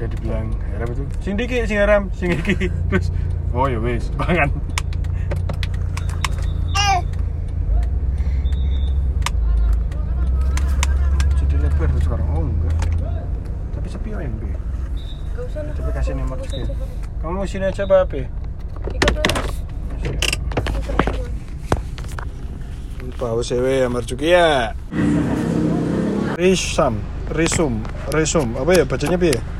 udah dibilang haram itu. Sing diki sing haram sing iki. Terus oh ya wis pangan jadi lebar tuh sekarang. Oh enggak. Tapi sepi ya MB coba kasih nomor Gak coba. kamu sini aja apa Bawa sewe ya marjuki ya. Risam Risum Risum. Apa ya bacanya bi? ya